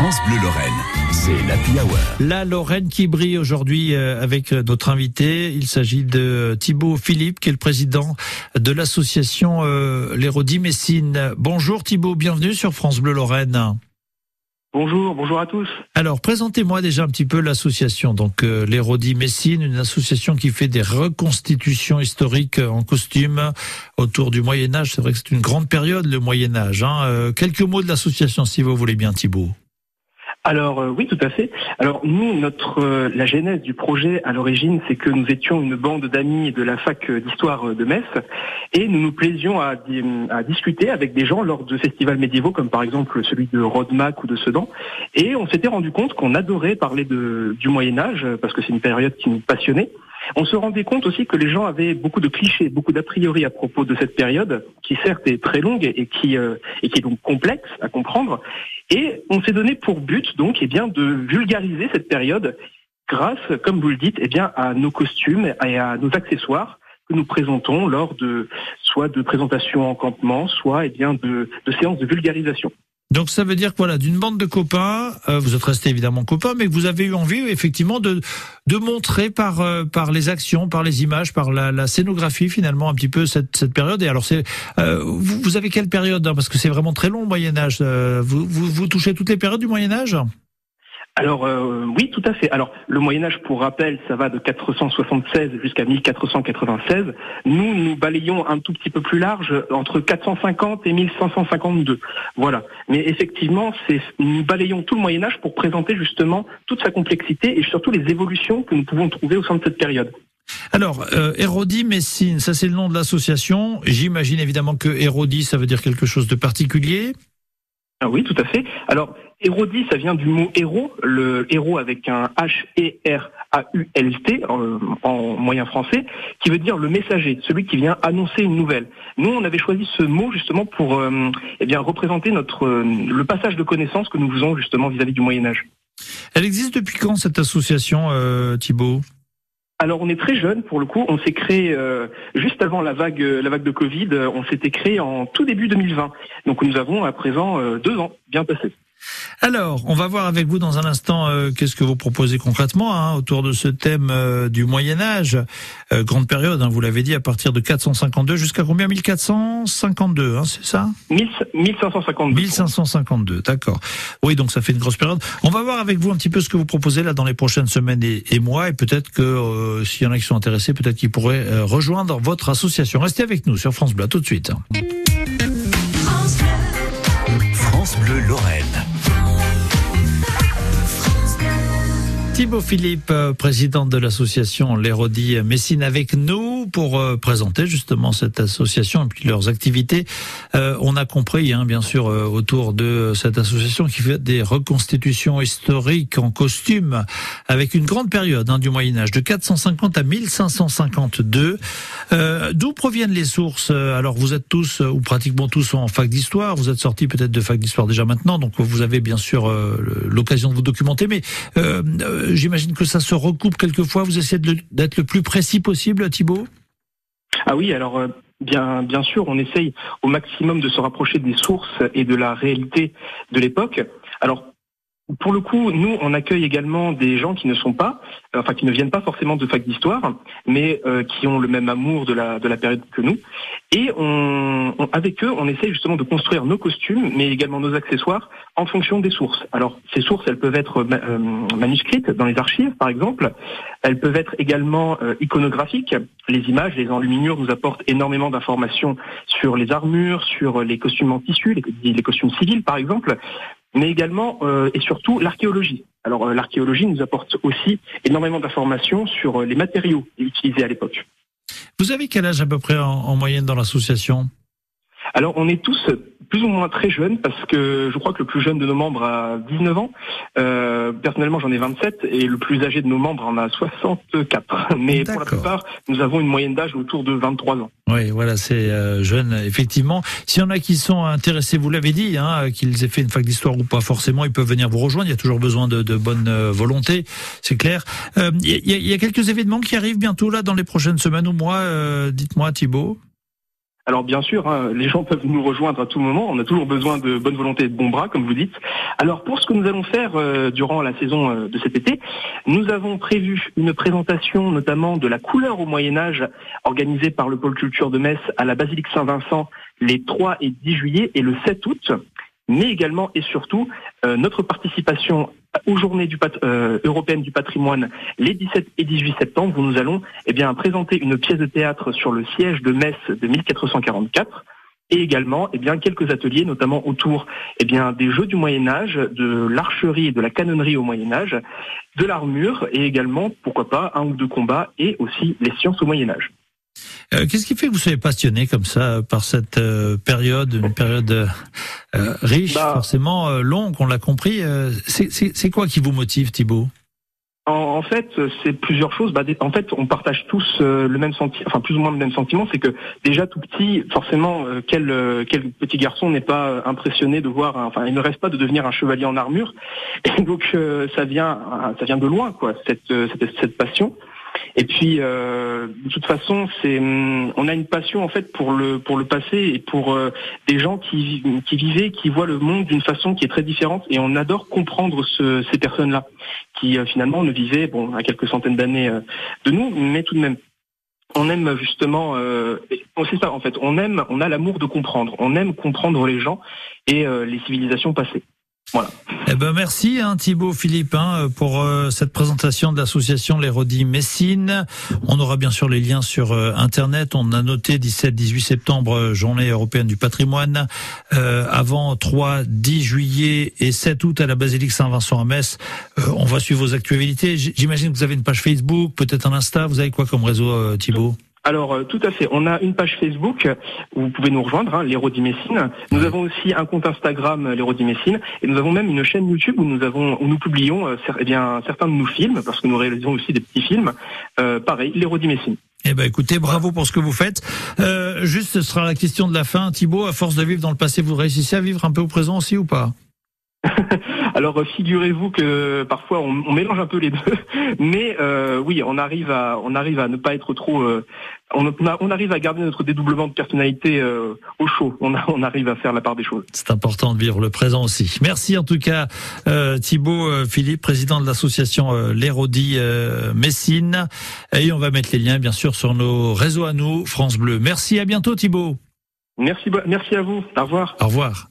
France Bleu Lorraine, c'est la Hour. La Lorraine qui brille aujourd'hui euh, avec euh, notre invité. Il s'agit de Thibaut Philippe, qui est le président de l'association euh, l'Érodi Messine. Bonjour Thibaut, bienvenue sur France Bleu Lorraine. Bonjour, bonjour à tous. Alors, présentez-moi déjà un petit peu l'association. Donc, euh, Messine, une association qui fait des reconstitutions historiques en costume autour du Moyen Âge. C'est vrai que c'est une grande période, le Moyen Âge. Hein. Euh, quelques mots de l'association, si vous voulez bien, Thibault. Alors euh, oui, tout à fait. Alors nous, notre euh, la genèse du projet à l'origine, c'est que nous étions une bande d'amis de la fac d'histoire de Metz et nous nous plaisions à, à, discuter avec des gens lors de festivals médiévaux comme par exemple celui de Rodemack ou de Sedan. Et on s'était rendu compte qu'on adorait parler de, du Moyen Âge parce que c'est une période qui nous passionnait. On se rendait compte aussi que les gens avaient beaucoup de clichés, beaucoup d'a priori à propos de cette période, qui certes est très longue et qui, euh, et est donc complexe à comprendre. Et on s'est donné pour but donc eh bien de vulgariser cette période grâce, comme vous le dites, eh bien à nos costumes et à nos accessoires que nous présentons lors de soit de présentations en campement, soit eh bien de séances de vulgarisation. Donc ça veut dire que voilà, d'une bande de copains, euh, vous êtes restés évidemment copains, mais vous avez eu envie effectivement de de montrer par euh, par les actions, par les images, par la, la, scénographie finalement un petit peu cette cette période. Et alors c'est euh, vous, vous, avez quelle période hein, parce que c'est vraiment très long le Moyen Âge. vous, vous vous touchez toutes les périodes du Moyen Âge? Alors euh, oui, tout à fait. Alors le Moyen Âge, pour rappel, ça va de 476 jusqu'à 1496. Nous, nous balayons un tout petit peu plus large, entre 450 et 1552. Voilà. Mais effectivement, nous balayons tout le Moyen Âge pour présenter justement toute sa complexité et surtout les évolutions que nous pouvons trouver au sein de cette période. Alors, euh, Messine, ça c'est le nom de l'association. J'imagine évidemment que Hérodi, ça veut dire quelque chose de particulier. Ah oui, tout à fait. Alors, Hérodie, ça vient du mot héros, le héros avec un H-E-R-A-U-L-T en, moyen français, qui veut dire le messager, celui qui vient annoncer une nouvelle. Nous, on avait choisi ce mot justement pour euh, eh bien représenter notre euh, le passage de connaissances que nous faisons justement vis-à-vis du Moyen Âge. Elle existe depuis quand cette association, euh, Thibault? Alors on est très jeune pour le coup. On s'est créé euh, juste avant la vague, la vague de Covid. On s'était créé en tout début 2020. Donc nous avons à présent euh, deux ans bien passés. Alors, on va voir avec vous dans un instant euh, qu'est-ce que vous proposez concrètement hein, autour de ce thème euh, du Moyen Âge, euh, grande période, hein, vous l'avez dit, à partir de 452 jusqu'à combien? 1452, hein, c'est ça? 1552. 1552, d'accord. Oui, donc ça fait une grosse période. On va voir avec vous un petit peu ce que vous proposez là dans les prochaines semaines et, et mois, et peut-être que s'il y en a qui sont intéressés, peut-être qu'ils pourraient rejoindre votre association. Restez avec nous sur France Bleu, tout de suite. France Bleu, France Bleu Lorraine. Thibaut Philippe, euh, président de l'association L'Érodi Messine, avec nous pour euh, présenter justement cette association et puis leurs activités. Euh, on a compris, hein, bien sûr, autour de cette association qui fait des reconstitutions historiques en costume avec une grande période hein, du Moyen Âge, de 450 à 1552. D'où proviennent les sources? Alors vous êtes tous, ou pratiquement tous, en fac d'histoire. Vous êtes sortis peut-être de fac d'histoire déjà maintenant, donc vous avez bien sûr l'occasion de vous documenter. Mais j'imagine que ça se recoupe quelquefois. Vous essayez d'être le plus précis possible, Thibault? Ah oui, alors euh, bien, bien sûr, on essaye au maximum de se rapprocher des sources et de la réalité de l'époque. Alors pour le coup, nous, on accueille également des gens qui ne sont pas, enfin qui ne viennent pas forcément de fac d'histoire, mais euh, qui ont le même amour de la de la période que nous. Et on, avec eux, on essaie justement de construire nos costumes, mais également nos accessoires en fonction des sources. Alors, ces sources, elles peuvent être euh, manuscrites dans les archives, par exemple. Elles peuvent être également euh, iconographiques. Les images, les enluminures nous apportent énormément d'informations sur les armures, sur les costumes en tissu, les, les costumes civils, par exemple mais également euh, et surtout l'archéologie. Alors l'archéologie nous apporte aussi énormément d'informations sur les matériaux utilisés à l'époque. Vous avez quel âge à peu près en, moyenne dans l'association? Alors on est tous plus ou moins très jeunes parce que je crois que le plus jeune de nos membres a 19 ans. Euh, personnellement j'en ai 27 et le plus âgé de nos membres en a 64. Mais pour la plupart nous avons une moyenne d'âge autour de 23 ans. Oui voilà c'est euh, jeune effectivement. S'il y en a qui sont intéressés, vous l'avez dit, hein, qu'ils aient fait une fac d'histoire ou pas forcément, ils peuvent venir vous rejoindre. Il y a toujours besoin de, de bonne euh, volonté, c'est clair. Euh, il y, a, y, a quelques événements qui arrivent bientôt là dans les prochaines semaines ou mois. Euh, dites-moi Thibault. Alors bien sûr, hein, les gens peuvent nous rejoindre à tout moment. On a toujours besoin de bonne volonté et de bons bras, comme vous dites. Alors pour ce que nous allons faire euh, durant la saison euh, de cet été, nous avons prévu une présentation notamment de la couleur au Moyen Âge organisée par le pôle culture de Metz à la basilique Saint-Vincent les 3 et 10 juillet et le 7 août mais également et surtout euh, notre participation aux journées du euh, européennes du patrimoine les 17 et 18 septembre nous allons eh présenter une pièce de théâtre sur le siège de Metz de 1444 et également eh quelques ateliers notamment autour eh des jeux du Moyen Âge, de l'archerie et de la canonnerie au Moyen Âge, de l'armure et également pourquoi pas un ou deux combats et aussi les sciences au Moyen Âge. Euh, qu'est-ce qui fait que vous soyez passionné comme ça par cette euh, période, une période euh, riche, bah, forcément longue, on l'a compris. c'est quoi qui vous motive, Thibault? En, fait, c'est plusieurs choses. Bah, en fait, on partage tous le même sentiment, enfin plus ou moins le même sentiment, c'est que déjà tout petit, forcément, quel, quel petit garçon n'est pas impressionné de voir, enfin, il ne reste pas de devenir un chevalier en armure, et donc ça vient, ça vient de loin, quoi, cette, cette, cette passion. Et puis, euh, de toute façon, c'est, on a une passion en fait pour le pour le passé et pour euh, des gens qui qui vivaient, qui voient le monde d'une façon qui est très différente. Et on adore comprendre ce, ces personnes-là, qui euh, finalement ne vivaient bon à quelques centaines d'années de nous, mais tout de même. On aime justement, c'est ça en fait. On aime, on a l'amour de comprendre. On aime comprendre les gens et les civilisations passées. Voilà. Eh ben merci hein, Thibaut Philippe hein, pour euh, cette présentation de l'association l'Hérodie Messine. On aura bien sûr les liens sur euh, internet. On a noté 17-18 septembre euh, journée européenne du patrimoine. avant 3 10 juillet et 7 août à la basilique Saint-Vincent à Metz. on va suivre vos actualités. J'imagine que vous avez une page Facebook, peut-être un Insta. Vous avez quoi comme réseau Thibaut? Alors euh, tout à fait. On a une page Facebook où vous pouvez nous rejoindre, hein. Nous avons aussi un compte Instagram, euh, et nous avons même une chaîne YouTube où nous avons où nous publions euh, eh bien certains de nos films parce que nous réalisons aussi des petits films. Euh, pareil, Messine. Eh ben écoutez, bravo pour ce que vous faites. Juste, ce sera la question de la fin. Thibaut, à force de vivre dans le passé, vous réussissez à vivre un peu au présent aussi ou pas? Alors figurez-vous que parfois on, mélange un peu les deux, mais euh, oui, on arrive à on arrive à ne pas être trop, euh, on, on, arrive à garder notre dédoublement de personnalité euh, au chaud. On, on, arrive à faire la part des choses. C'est important de vivre le présent aussi. Merci en tout cas Thibaut Philippe, président de l'association l'Hérodie Messine, et on va mettre les liens bien sûr sur nos réseaux à nous France Bleu. Merci, à bientôt Thibaut. Merci, merci à vous. Au revoir. Au revoir.